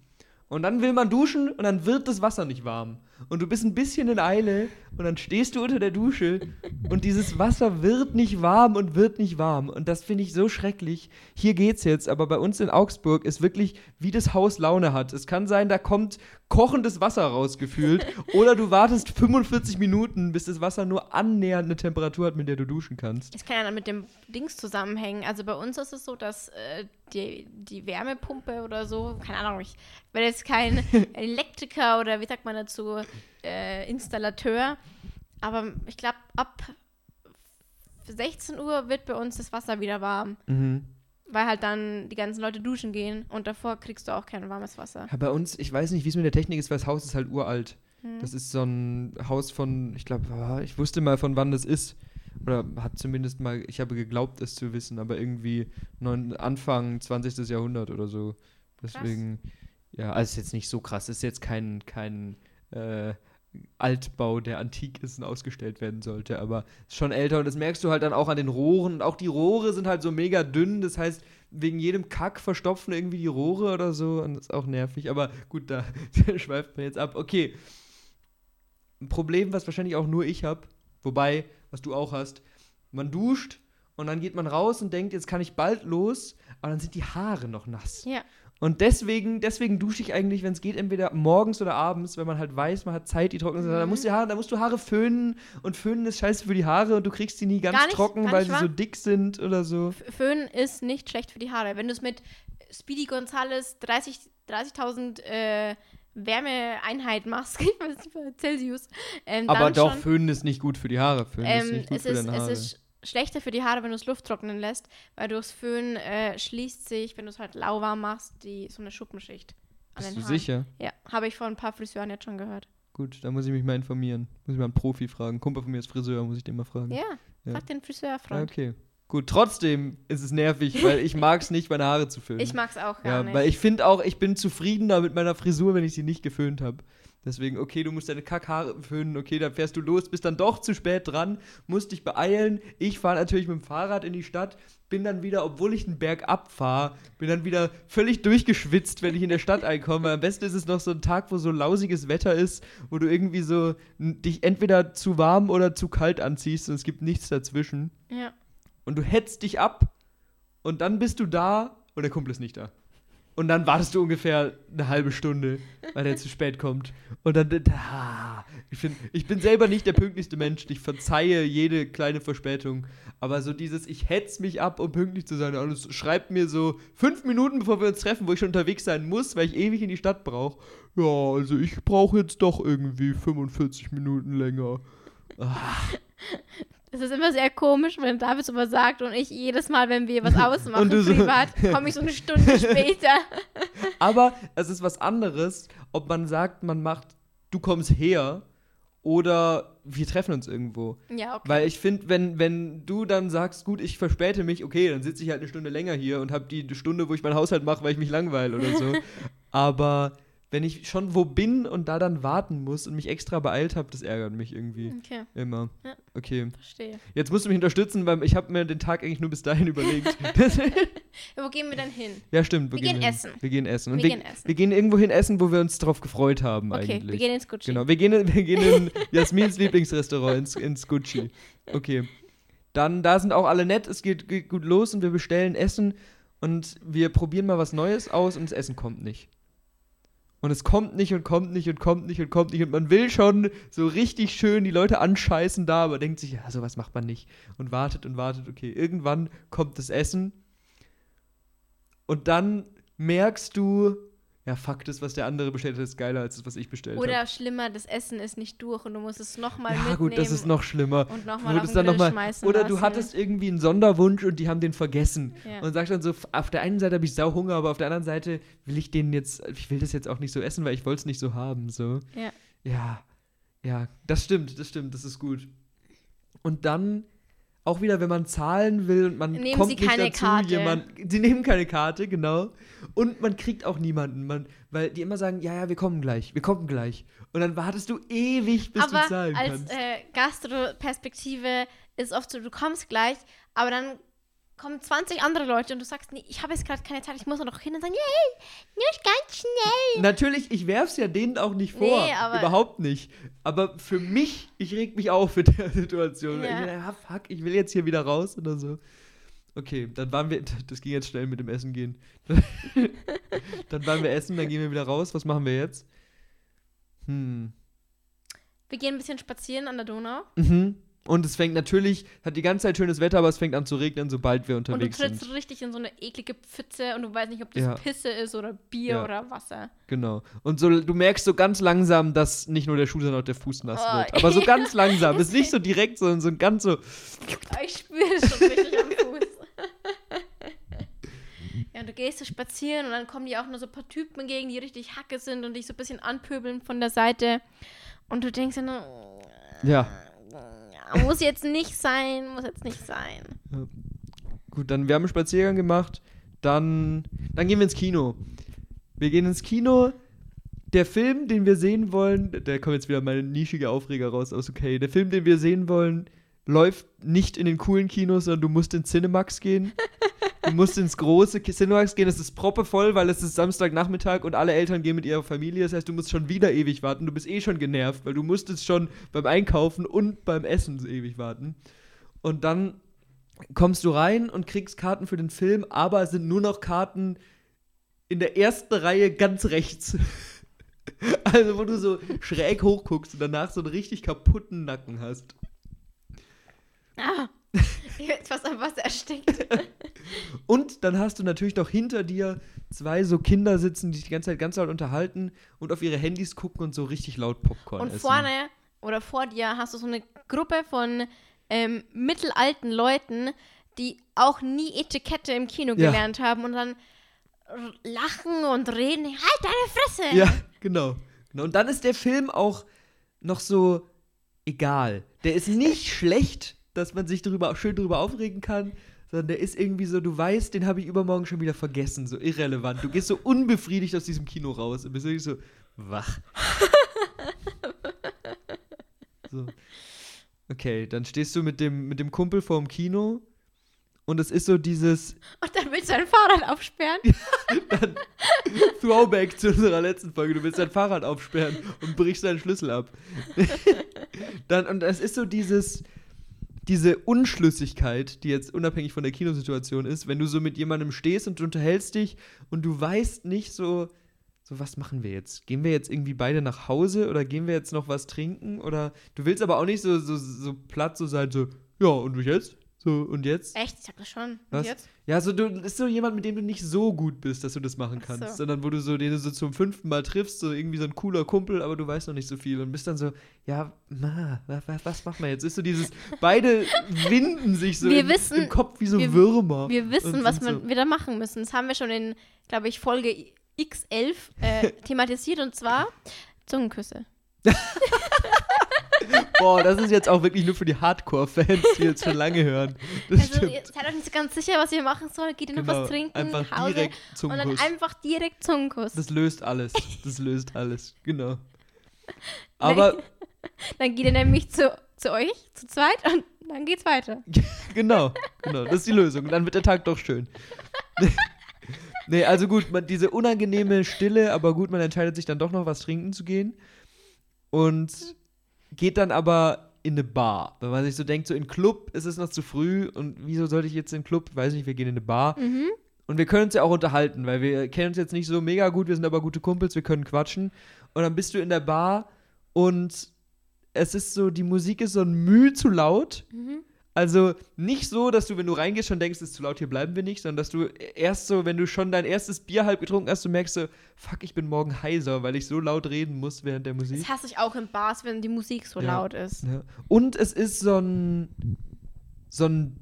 Und dann will man duschen und dann wird das Wasser nicht warm. Und du bist ein bisschen in Eile und dann stehst du unter der Dusche und dieses Wasser wird nicht warm und wird nicht warm. Und das finde ich so schrecklich. Hier geht's jetzt, aber bei uns in Augsburg ist wirklich, wie das Haus Laune hat. Es kann sein, da kommt kochendes Wasser rausgefühlt oder du wartest 45 Minuten, bis das Wasser nur annähernd eine Temperatur hat, mit der du duschen kannst. Es kann ja dann mit dem Dings zusammenhängen. Also bei uns ist es so, dass äh, die, die Wärmepumpe oder so, keine Ahnung, ich bin jetzt kein Elektriker oder wie sagt man dazu, äh, Installateur, aber ich glaube, ab 16 Uhr wird bei uns das Wasser wieder warm, Mhm. weil halt dann die ganzen Leute duschen gehen und davor kriegst du auch kein warmes Wasser. Ja, bei uns, ich weiß nicht, wie es mit der Technik ist, weil das Haus ist halt uralt. Hm. Das ist so ein Haus von, ich glaube, ich wusste mal, von wann das ist. Oder hat zumindest mal, ich habe geglaubt, es zu wissen, aber irgendwie neun, Anfang 20. Jahrhundert oder so. Deswegen, ja, also ist jetzt nicht so krass. Ist jetzt kein, kein äh, Altbau, der antik ist und ausgestellt werden sollte, aber ist schon älter und das merkst du halt dann auch an den Rohren. Und auch die Rohre sind halt so mega dünn, das heißt, wegen jedem Kack verstopfen irgendwie die Rohre oder so und das ist auch nervig. Aber gut, da schweift man jetzt ab. Okay. Ein Problem, was wahrscheinlich auch nur ich habe, wobei, was du auch hast, man duscht und dann geht man raus und denkt, jetzt kann ich bald los, aber dann sind die Haare noch nass. Ja. Und deswegen, deswegen dusche ich eigentlich, wenn es geht, entweder morgens oder abends, wenn man halt weiß, man hat Zeit, die trocken sind. Mhm. Da, musst du Haare, da musst du Haare föhnen und föhnen ist scheiße für die Haare und du kriegst sie nie ganz nicht- trocken, weil sie so dick sind oder so. F- Föhn ist nicht schlecht für die Haare. Wenn du es mit Speedy Gonzales 30 30.000 äh, Wärmeeinheit machst, Celsius, ähm, Aber doch, schon, föhnen ist nicht gut für die Haare. Föhnen ist ähm, nicht gut es, für ist, deine es Haare. ist schlechter für die Haare, wenn du es Luft trocknen lässt, weil durchs Föhn äh, schließt sich, wenn du es halt lauwarm machst, die, so eine Schuppenschicht an Bist den du Haaren. sicher? Ja, habe ich von ein paar Friseuren jetzt schon gehört. Gut, da muss ich mich mal informieren. Muss ich mal einen Profi fragen. Kumpel von mir ist Friseur, muss ich den mal fragen. Ja, Ja. frag den Friseurfreund. okay. Gut, trotzdem ist es nervig, weil ich mag es nicht, meine Haare zu föhnen. Ich mag's auch gar Ja, nicht. weil ich finde auch, ich bin zufriedener mit meiner Frisur, wenn ich sie nicht geföhnt habe. Deswegen, okay, du musst deine Kackhaare föhnen, okay, dann fährst du los, bist dann doch zu spät dran, musst dich beeilen. Ich fahre natürlich mit dem Fahrrad in die Stadt, bin dann wieder, obwohl ich einen Berg abfahre, bin dann wieder völlig durchgeschwitzt, wenn ich in der Stadt einkomme. Am besten ist es noch so ein Tag, wo so lausiges Wetter ist, wo du irgendwie so dich entweder zu warm oder zu kalt anziehst und es gibt nichts dazwischen. ja. Und du hetzt dich ab und dann bist du da und der Kumpel ist nicht da. Und dann wartest du ungefähr eine halbe Stunde, weil der zu spät kommt. Und dann, ah, ich, find, ich bin selber nicht der pünktlichste Mensch. Ich verzeihe jede kleine Verspätung. Aber so dieses, ich hetz mich ab, um pünktlich zu sein. Und es schreibt mir so fünf Minuten, bevor wir uns treffen, wo ich schon unterwegs sein muss, weil ich ewig in die Stadt brauche. Ja, also ich brauche jetzt doch irgendwie 45 Minuten länger. Es ist immer sehr komisch, wenn David sowas sagt und ich jedes Mal, wenn wir was ausmachen so- privat, komme ich so eine Stunde später. Aber es ist was anderes, ob man sagt, man macht, du kommst her oder wir treffen uns irgendwo. Ja, okay. Weil ich finde, wenn, wenn du dann sagst, gut, ich verspäte mich, okay, dann sitze ich halt eine Stunde länger hier und habe die Stunde, wo ich meinen Haushalt mache, weil ich mich langweile oder so. Aber wenn ich schon wo bin und da dann warten muss und mich extra beeilt habe, das ärgert mich irgendwie. Okay, Immer. Ja. Okay. verstehe. Jetzt musst du mich unterstützen, weil ich habe mir den Tag eigentlich nur bis dahin überlegt. Wo gehen wir dann hin? ja, stimmt. Wir gehen hin. essen. Wir gehen essen. Und Wir wir, gehen essen. wir gehen irgendwo hin essen, wo wir uns drauf gefreut haben Okay, eigentlich. wir gehen ins Gucci. Genau, wir gehen, in- wir gehen in Jasmins Lieblingsrestaurant, ins, ins Gucci. Okay. Dann, da sind auch alle nett, es geht, geht gut los und wir bestellen Essen und wir probieren mal was Neues aus und das Essen kommt nicht. Und es kommt nicht und kommt nicht und kommt nicht und kommt nicht und man will schon so richtig schön die Leute anscheißen da, aber denkt sich, ja, sowas macht man nicht. Und wartet und wartet, okay, irgendwann kommt das Essen und dann merkst du, ja, Fakt ist, was der andere bestellt hat, ist geiler als das, was ich bestellt habe. Oder schlimmer, das Essen ist nicht durch und du musst es nochmal Ja, mitnehmen. gut, das ist noch schlimmer. Und nochmal du auf den noch mal- schmeißen Oder du lassen. hattest irgendwie einen Sonderwunsch und die haben den vergessen. Ja. Und sagst dann so, auf der einen Seite habe ich sau Hunger, aber auf der anderen Seite will ich den jetzt, ich will das jetzt auch nicht so essen, weil ich wollte es nicht so haben. So. Ja. Ja, ja, das stimmt, das stimmt, das ist gut. Und dann auch wieder, wenn man zahlen will und man Nehmen kommt Sie nicht keine dazu, Karte. jemand, sie nehmen keine Karte, genau. Und man kriegt auch niemanden, man, weil die immer sagen, ja, ja, wir kommen gleich, wir kommen gleich. Und dann wartest du ewig, bis aber du zahlen als kannst. äh, Gastro-Perspektive ist oft so, du kommst gleich, aber dann kommen 20 andere Leute und du sagst, nee, ich habe jetzt gerade keine Zeit, ich muss noch hin und sagen, yay, nur ganz schnell. Natürlich, ich werf's ja denen auch nicht vor. Nee, aber- Überhaupt nicht. Aber für mich, ich reg mich auf in der Situation. Ja. Ich bin, ja, fuck, ich will jetzt hier wieder raus oder so. Okay, dann waren wir, das ging jetzt schnell mit dem Essen gehen. dann waren wir essen, dann gehen wir wieder raus. Was machen wir jetzt? Hm. Wir gehen ein bisschen spazieren an der Donau Mhm. Und es fängt natürlich, hat die ganze Zeit schönes Wetter, aber es fängt an zu regnen, sobald wir und du unterwegs trittst sind. richtig in so eine eklige Pfütze und du weißt nicht, ob das Ja. Pisse ist oder Bier Ja. oder Wasser. Genau. Und so, du merkst so ganz langsam, dass nicht nur der Schuh, sondern auch der Fuß nass Oh, wird. Aber so ganz langsam. Ist nicht so direkt, sondern so ganz so. Oh, ich spüre es schon richtig am Fuß. Ja, und du gehst so spazieren und dann kommen dir auch nur so ein paar Typen entgegen, die richtig Hacke sind und dich so ein bisschen anpöbeln von der Seite. Und du denkst dir nur, Ja. Muss jetzt nicht sein, muss jetzt nicht sein. Gut, dann wir haben einen Spaziergang gemacht. Dann, dann gehen wir ins Kino. Wir gehen ins Kino. Der Film, den wir sehen wollen, da kommt jetzt wieder meine nischige Aufreger raus aus okay. Der Film, den wir sehen wollen, läuft nicht in den coolen Kinos, sondern du musst in Cinemax gehen. Du musst ins große Cinemax gehen. Es ist proppevoll, weil es ist Samstagnachmittag und alle Eltern gehen mit ihrer Familie. Das heißt, du musst schon wieder ewig warten. Du bist eh schon genervt, weil du musstest schon beim Einkaufen und beim Essen ewig warten. Und dann kommst du rein und kriegst Karten für den Film, aber es sind nur noch Karten in der ersten Reihe ganz rechts. Also, wo du so schräg hochguckst und danach so einen richtig kaputten Nacken hast. Ah, bin fast am Wasser erstickt. Und dann hast du natürlich noch hinter dir zwei so Kinder sitzen, die sich die ganze Zeit ganz laut unterhalten und auf ihre Handys gucken und so richtig laut Popcorn Und essen. vorne oder vor dir hast du so eine Gruppe von ähm, mittelalten Leuten, die auch nie Etikette im Kino Ja. gelernt haben und dann lachen und reden. Halt deine Fresse! Ja, genau. genau. Und dann ist der Film auch noch so egal. Der ist nicht schlecht, dass man sich darüber, schön darüber aufregen kann, sondern der ist irgendwie so, du weißt, den habe ich übermorgen schon wieder vergessen, so irrelevant. Du gehst so unbefriedigt aus diesem Kino raus und bist wirklich so wach. so. Okay, dann stehst du mit dem, mit dem Kumpel vorm Kino und es ist so dieses Und dann willst du dein Fahrrad aufsperren. dann Throwback zu unserer letzten Folge. Du willst dein Fahrrad aufsperren und brichst deinen Schlüssel ab. dann, und es ist so dieses, diese Unschlüssigkeit, die jetzt unabhängig von der Kinosituation ist, wenn du so mit jemandem stehst und du unterhältst dich und du weißt nicht so, so was machen wir jetzt? Gehen wir jetzt irgendwie beide nach Hause oder gehen wir jetzt noch was trinken? Oder du willst aber auch nicht so, so, so platt so sein, so, ja, und jetzt? So, und jetzt? Echt? Ich hab das schon. Und Was? jetzt? Ja, so du ist so jemand, mit dem du nicht so gut bist, dass du das machen Ach kannst, so. sondern wo du so den du so zum fünften Mal triffst, so irgendwie so ein cooler Kumpel, aber du weißt noch nicht so viel und bist dann so, ja, ma, was, was machen wir jetzt? Ist so dieses, beide winden sich so Wir im, wissen- im Kopf wie so wir- Würmer. Wir wissen, was man so- wieder machen müssen. Das haben wir schon in, glaube ich, Folge X11 äh, thematisiert und zwar Zungenküsse. Boah, das ist jetzt auch wirklich nur für die Hardcore-Fans, die jetzt schon lange hören. Das Also, stimmt. ihr seid euch nicht so ganz sicher, was ihr machen sollt. Geht ihr noch Genau, was trinken? einfach nach Hause? direkt und zum dann Kuss. einfach direkt Zungenkuss. Das löst alles. Das löst alles. Genau. Aber Dann geht ihr nämlich zu, zu euch, zu zweit, und dann geht's weiter. genau, genau, das ist die Lösung. Dann wird der Tag doch schön. nee, also gut, man, diese unangenehme Stille, aber gut, man entscheidet sich dann doch noch was trinken zu gehen. Und geht dann aber in eine Bar. Wenn man sich so denkt, so in Club ist es noch zu früh und wieso sollte ich jetzt in den Club? Weiß nicht, wir gehen in eine Bar. Mhm. Und wir können uns ja auch unterhalten, weil wir kennen uns jetzt nicht so mega gut, wir sind aber gute Kumpels, wir können quatschen. Und dann bist du in der Bar und es ist so, die Musik ist so ein Mühe zu laut, Mhm. Also nicht so, dass du, wenn du reingehst, schon denkst, es ist zu laut, hier bleiben wir nicht, sondern dass du erst so, wenn du schon dein erstes Bier halb getrunken hast, du merkst so, fuck, ich bin morgen heiser, weil ich so laut reden muss während der Musik. Das hasse ich auch in Bars, wenn die Musik so Ja. laut ist. Ja. Und es ist so ein, so ein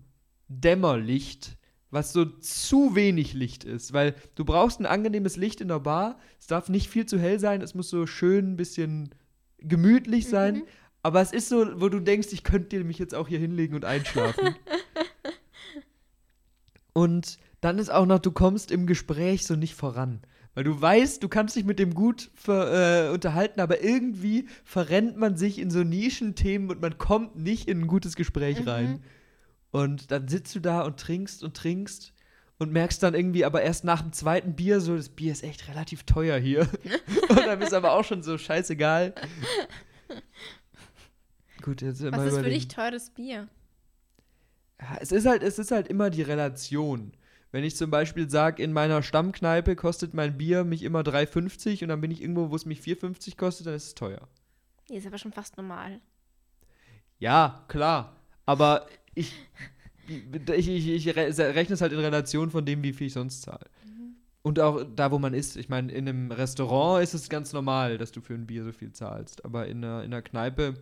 Dämmerlicht, was so zu wenig Licht ist, weil du brauchst ein angenehmes Licht in der Bar. Es darf nicht viel zu hell sein, es muss so schön ein bisschen gemütlich sein. Mhm. Aber es ist so, wo du denkst, ich könnte mich jetzt auch hier hinlegen und einschlafen. und dann ist auch noch, du kommst im Gespräch so nicht voran. Weil du weißt, du kannst dich mit dem gut ver, äh, unterhalten, aber irgendwie verrennt man sich in so Nischenthemen und man kommt nicht in ein gutes Gespräch Mhm. rein. Und dann sitzt du da und trinkst und trinkst und merkst dann irgendwie aber erst nach dem zweiten Bier so, das Bier ist echt relativ teuer hier. und dann ist aber auch schon so scheißegal. Gut, jetzt Was ist für dich teures Bier? Ja, es ist halt, es ist halt immer die Relation. Wenn ich zum Beispiel sage, in meiner Stammkneipe kostet mein Bier mich immer 3,50 und dann bin ich irgendwo, wo es mich 4,50 kostet, dann ist es teuer. Die ist aber schon fast normal. Ja, klar. Aber ich, ich, ich, ich re- rechne es halt in Relation von dem, wie viel ich sonst zahle. Und auch da, wo man ist. Ich meine, in einem Restaurant ist es ganz normal, dass du für ein Bier so viel zahlst. Aber in einer, in einer Kneipe,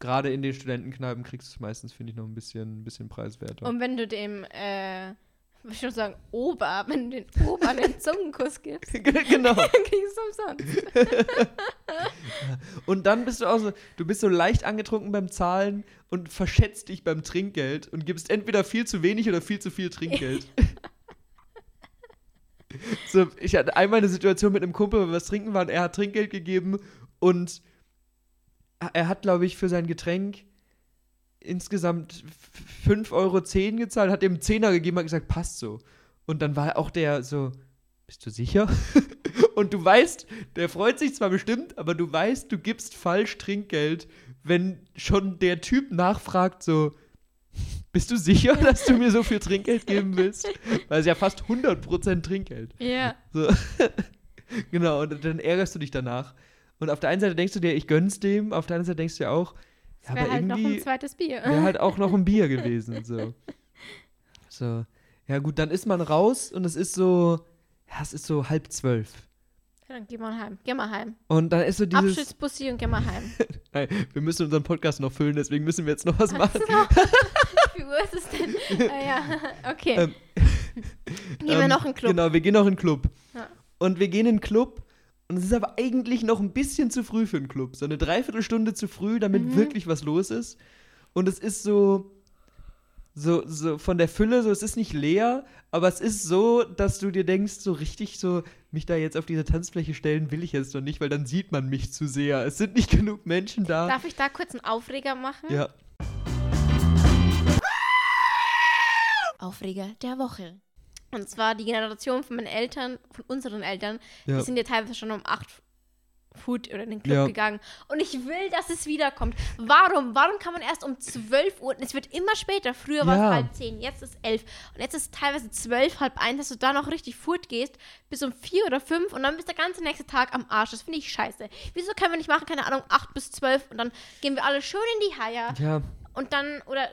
gerade in den Studentenkneipen, kriegst du es meistens, finde ich, noch ein bisschen, ein bisschen preiswerter. Und wenn du dem, äh, würde ich schon sagen, Ober, wenn du den Ober einen Zungenkuss gibst, genau. dann kriegst du umsonst. Und dann bist du auch so, du bist so leicht angetrunken beim Zahlen und verschätzt dich beim Trinkgeld und gibst entweder viel zu wenig oder viel zu viel Trinkgeld. so, ich hatte einmal eine Situation mit einem Kumpel, wo wir was trinken waren, er hat Trinkgeld gegeben und er hat, glaube ich, für sein Getränk insgesamt 5,10 Euro gezahlt, hat ihm einen Zehner gegeben, hat gesagt, passt so. Und dann war auch der so, bist du sicher? Und du weißt, der freut sich zwar bestimmt, aber du weißt, du gibst falsch Trinkgeld, wenn schon der Typ nachfragt, so, bist du sicher, dass du mir so viel Trinkgeld geben willst? Weil es ja fast 100% Trinkgeld. Ja. So. genau, und dann ärgerst du dich danach. Und auf der einen Seite denkst du dir, ich gönn's dem, auf der anderen Seite denkst du dir auch, ja, Wäre aber halt noch irgendwie ein zweites Bier. wäre halt auch noch ein Bier gewesen. So. so. Ja, gut, dann ist man raus und es ist so, ja, es ist so halb zwölf. Ja, dann geh mal heim. Geh mal heim. Und dann ist so dieses. Abschiedsbussi und geh mal heim. Nein, wir müssen unseren Podcast noch füllen, deswegen müssen wir jetzt noch was machen. Wie Uhr ist es denn? ah, ja, okay. Ähm, Gehen wir Ähm, noch in den Club. Genau, wir gehen noch in den Club. Ja. Und wir gehen in den Club und es ist aber eigentlich noch ein bisschen zu früh für einen Club. So eine Dreiviertelstunde zu früh, damit Mhm. wirklich was los ist. Und es ist so, so, so von der Fülle, so es ist nicht leer, aber es ist so, dass du dir denkst, so richtig so, mich da jetzt auf diese Tanzfläche stellen will ich jetzt noch nicht, weil dann sieht man mich zu sehr. Es sind nicht genug Menschen da. Darf ich da kurz einen Aufreger machen? Ja. Aufreger der Woche. Und zwar die Generation von meinen Eltern, von unseren Eltern, Ja. die sind ja teilweise schon um 8 Food oder in den Club Ja. gegangen. Und ich will, dass es wiederkommt. Warum? Warum kann man erst um 12 Uhr, es wird immer später, früher war Ja. es halb 10, jetzt ist 11 und jetzt ist teilweise 12, halb 1, dass du da noch richtig Food gehst, bis um 4 oder 5 und dann bist der ganze nächste Tag am Arsch. Das finde ich scheiße. Wieso können wir nicht machen, keine Ahnung, 8 bis 12 und dann gehen wir alle schön in die Haie Ja. und dann, oder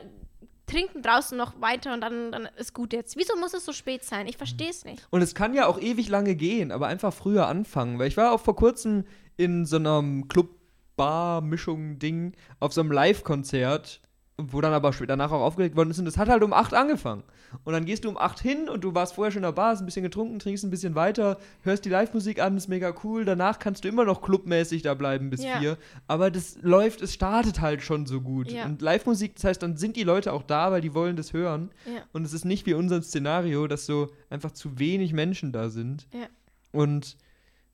trinken draußen noch weiter und dann, dann ist gut jetzt. Wieso muss es so spät sein? Ich verstehe es nicht. Und es kann ja auch ewig lange gehen, aber einfach früher anfangen. Weil ich war auch vor kurzem in so einem Club-Bar-Mischung-Ding auf so einem Live-Konzert, wo dann aber später danach auch aufgelegt worden ist. Und das hat halt um 8 angefangen. Und dann gehst du um 8 hin und du warst vorher schon in der Bar, hast ein bisschen getrunken, trinkst ein bisschen weiter, hörst die Live-Musik an, ist mega cool. Danach kannst du immer noch clubmäßig da bleiben bis Ja. 4. Aber das läuft, es startet halt schon so gut. Ja. Und Live-Musik, das heißt, dann sind die Leute auch da, weil die wollen das hören. Ja. Und es ist nicht wie unser Szenario, dass so einfach zu wenig Menschen da sind. Ja. Und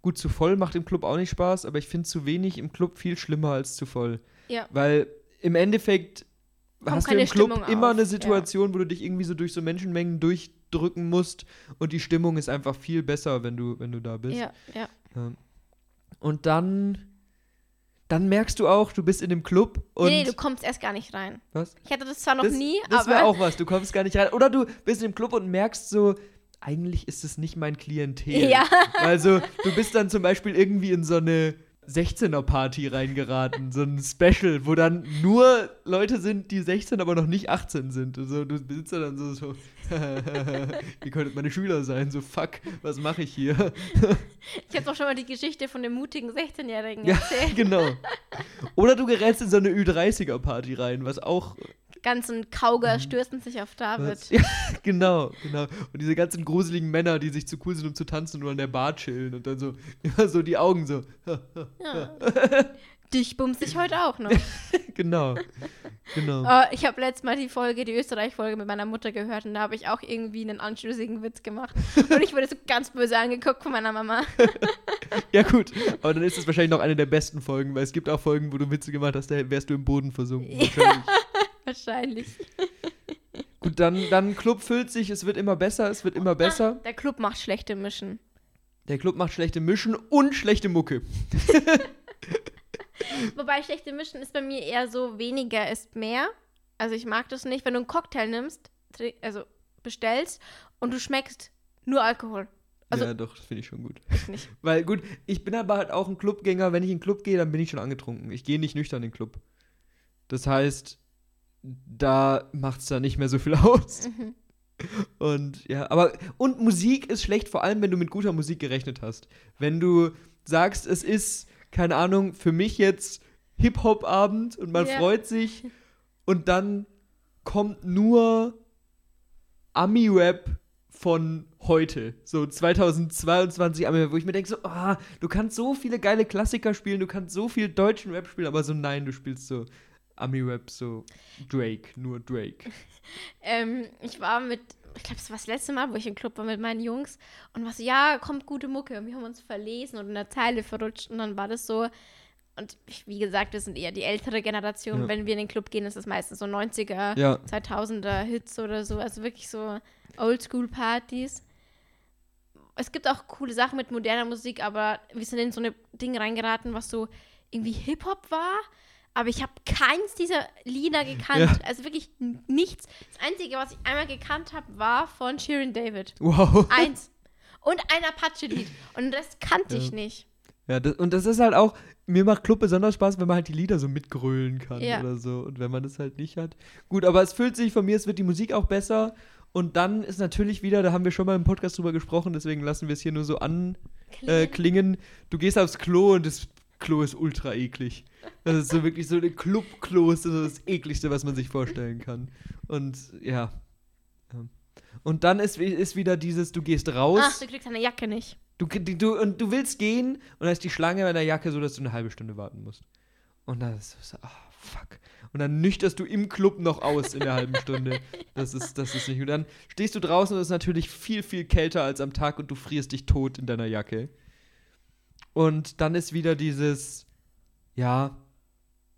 gut, zu voll macht im Club auch nicht Spaß, aber ich finde zu wenig im Club viel schlimmer als zu voll. Ja. Weil im Endeffekt hast du im Club Stimmung immer auf, eine Situation, wo du dich irgendwie so durch so Menschenmengen durchdrücken musst und die Stimmung ist einfach viel besser, wenn du, wenn du da bist. Ja, ja. Und dann, dann merkst du auch, du bist in dem Club und nee, nee, du kommst erst gar nicht rein. was? Ich hatte das zwar noch das, nie, das wäre aber auch was. Du kommst gar nicht rein. Oder du bist im Club und merkst so, eigentlich ist es nicht mein Klientel. Ja. Also, du bist dann zum Beispiel irgendwie in so eine 16er-Party reingeraten, so ein Special, wo dann nur Leute sind, die 16, aber noch nicht 18 sind. Und so, du sitzt da dann so, so ihr könntet meine Schüler sein, so fuck, was mache ich hier? ich habe doch schon mal die Geschichte von dem mutigen 16-Jährigen ja, erzählt. genau. Oder du gerätst in so eine Ü30er-Party rein, was auch ganzen Kauger stürzen sich auf David. Ja, genau, genau. Und diese ganzen gruseligen Männer, die sich zu cool sind, um zu tanzen, nur an der Bar chillen und dann so, immer so die Augen so. ja. Dich bumse ich heute auch noch. genau. genau. Oh, ich habe letztes Mal die Folge, die Österreich-Folge mit meiner Mutter gehört und da habe ich auch irgendwie einen anschlüssigen Witz gemacht. Und ich wurde so ganz böse angeguckt von meiner Mama. ja, gut. Aber dann ist es wahrscheinlich noch eine der besten Folgen, weil es gibt auch Folgen, wo du Witze gemacht hast, da wärst du im Boden versunken. Ja. Wahrscheinlich. Gut, dann, dann Club füllt sich, es wird immer besser, es wird immer besser. Der Club macht schlechte Mischen. Der Club macht schlechte Mischen und schlechte Mucke. Wobei schlechte Mischen ist bei mir eher so, weniger ist mehr. Also ich mag das nicht, wenn du einen Cocktail nimmst, also bestellst und du schmeckst nur Alkohol. Also, ja, doch, das finde ich schon gut. Ich nicht. Weil gut, ich bin aber halt auch ein Clubgänger. Wenn ich in den Club gehe, dann bin ich schon angetrunken. Ich gehe nicht nüchtern in den Club. Das heißt, da macht es da nicht mehr so viel aus. Mhm. Und ja, aber und Musik ist schlecht, vor allem wenn du mit guter Musik gerechnet hast. Wenn du sagst, es ist, keine Ahnung, für mich jetzt Hip-Hop-Abend und man ja. freut sich und dann kommt nur Ami-Rap von heute, so 2022 Ami-Rap, wo ich mir denke so, ah, du kannst so viele geile Klassiker spielen, du kannst so viel deutschen Rap spielen, aber so nein, du spielst so Ami-Rap so Drake, nur Drake. ähm, ich war mit, ich glaube, es war das letzte Mal, wo ich im Club war mit meinen Jungs und war so, ja, kommt gute Mucke. Und wir haben uns verlesen und in der Zeile verrutscht und dann war das so. Und ich, wie gesagt, wir sind eher die ältere Generation. Ja. Wenn wir in den Club gehen, ist das meistens so 90er, ja. 2000er Hits oder so. Also wirklich so Oldschool-Partys. Es gibt auch coole Sachen mit moderner Musik, aber wir sind in so eine Ding reingeraten, was so irgendwie Hip-Hop war aber ich habe keins dieser Lieder gekannt. Ja. Also wirklich nichts. Das Einzige, was ich einmal gekannt habe, war von Shirin David. Wow. Eins. Und ein Apache-Lied. Und das kannte ja. ich nicht. Ja, das, und das ist halt auch, mir macht Club besonders Spaß, wenn man halt die Lieder so mitgrölen kann ja. oder so. Und wenn man das halt nicht hat. Gut, aber es fühlt sich von mir, es wird die Musik auch besser. Und dann ist natürlich wieder, da haben wir schon mal im Podcast drüber gesprochen, deswegen lassen wir es hier nur so anklingen. Äh, du gehst aufs Klo und das Klo ist ultra eklig. Das ist so wirklich so ein Club-Klo ist so das ekligste, was man sich vorstellen kann. Und ja. Und dann ist, ist wieder dieses, du gehst raus. Ach, du kriegst deine Jacke nicht. Du, du, und du willst gehen und dann ist die Schlange bei der Jacke so, dass du eine halbe Stunde warten musst. Und dann ist so, ah, oh, fuck. Und dann nüchterst du im Club noch aus in der halben Stunde. Das ist, das ist nicht. Und dann stehst du draußen und es ist natürlich viel, viel kälter als am Tag und du frierst dich tot in deiner Jacke. Und dann ist wieder dieses, ja,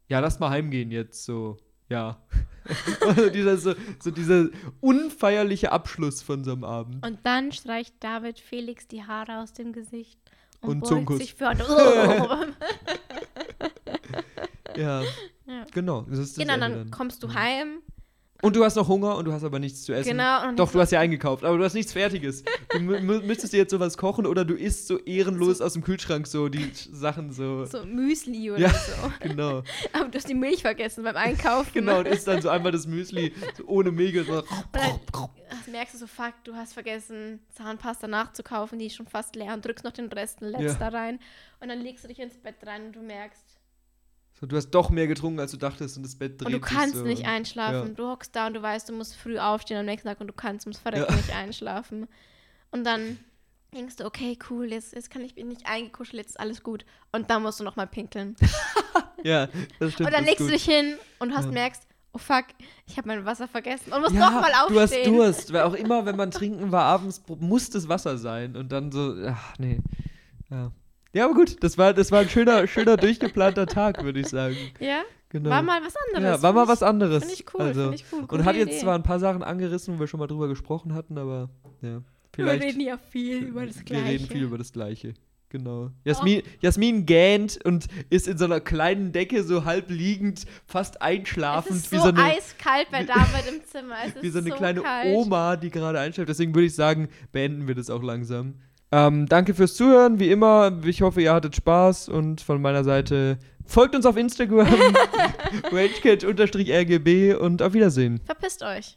ja, lass mal heimgehen jetzt, so, ja. also dieser, so, so dieser unfeierliche Abschluss von so einem Abend. Und dann streicht David Felix die Haare aus dem Gesicht und, und beugt sich für ja. ja, genau. Das das genau, dann, dann kommst du heim und du hast noch Hunger und du hast aber nichts zu essen. Genau. Doch, du hast ja eingekauft, aber du hast nichts Fertiges. Du müsstest dir jetzt sowas kochen oder du isst so ehrenlos so. aus dem Kühlschrank so die Sachen so. So Müsli oder ja, so. genau. Aber du hast die Milch vergessen beim Einkaufen. genau, und isst dann so einmal das Müsli so ohne Milch. So. Dann merkst du so, fuck, du hast vergessen, Zahnpasta nachzukaufen, die ist schon fast leer und drückst noch den Rest letzter ja. rein. Und dann legst du dich ins Bett rein und du merkst, so, du hast doch mehr getrunken, als du dachtest und das Bett dreht Und du kannst so. nicht einschlafen. Ja. Du hockst da und du weißt, du musst früh aufstehen am nächsten Tag und du kannst ums Verrecken ja. nicht einschlafen. Und dann denkst du, okay, cool, jetzt, jetzt kann ich bin nicht eingekuschelt, jetzt ist alles gut. Und dann musst du nochmal pinkeln. ja, das stimmt. Und dann legst gut. du dich hin und hast ja. merkst, oh fuck, ich habe mein Wasser vergessen und musst ja, nochmal aufstehen. Du hast Durst, weil auch immer, wenn man trinken war abends, muss das Wasser sein. Und dann so, ach nee. Ja. Ja, aber gut, das war, das war ein schöner, schöner durchgeplanter Tag, würde ich sagen. Ja? Genau. War mal was anderes. Ja, war mal was anderes. Finde ich cool, also, find ich cool. und hat jetzt Idee. zwar ein paar Sachen angerissen, wo wir schon mal drüber gesprochen hatten, aber ja. Vielleicht, wir reden ja viel über das Gleiche. Wir reden viel über das Gleiche. Genau. Jasmin, oh. Jasmin gähnt und ist in so einer kleinen Decke so halb liegend, fast einschlafend. Es ist so, wie so eine, eiskalt bei David im Zimmer. Es wie so eine so kleine kalt. Oma, die gerade einschläft. Deswegen würde ich sagen, beenden wir das auch langsam. Ähm, danke fürs Zuhören, wie immer. Ich hoffe, ihr hattet Spaß und von meiner Seite folgt uns auf Instagram, ragekit-rgb und auf Wiedersehen. Verpisst euch.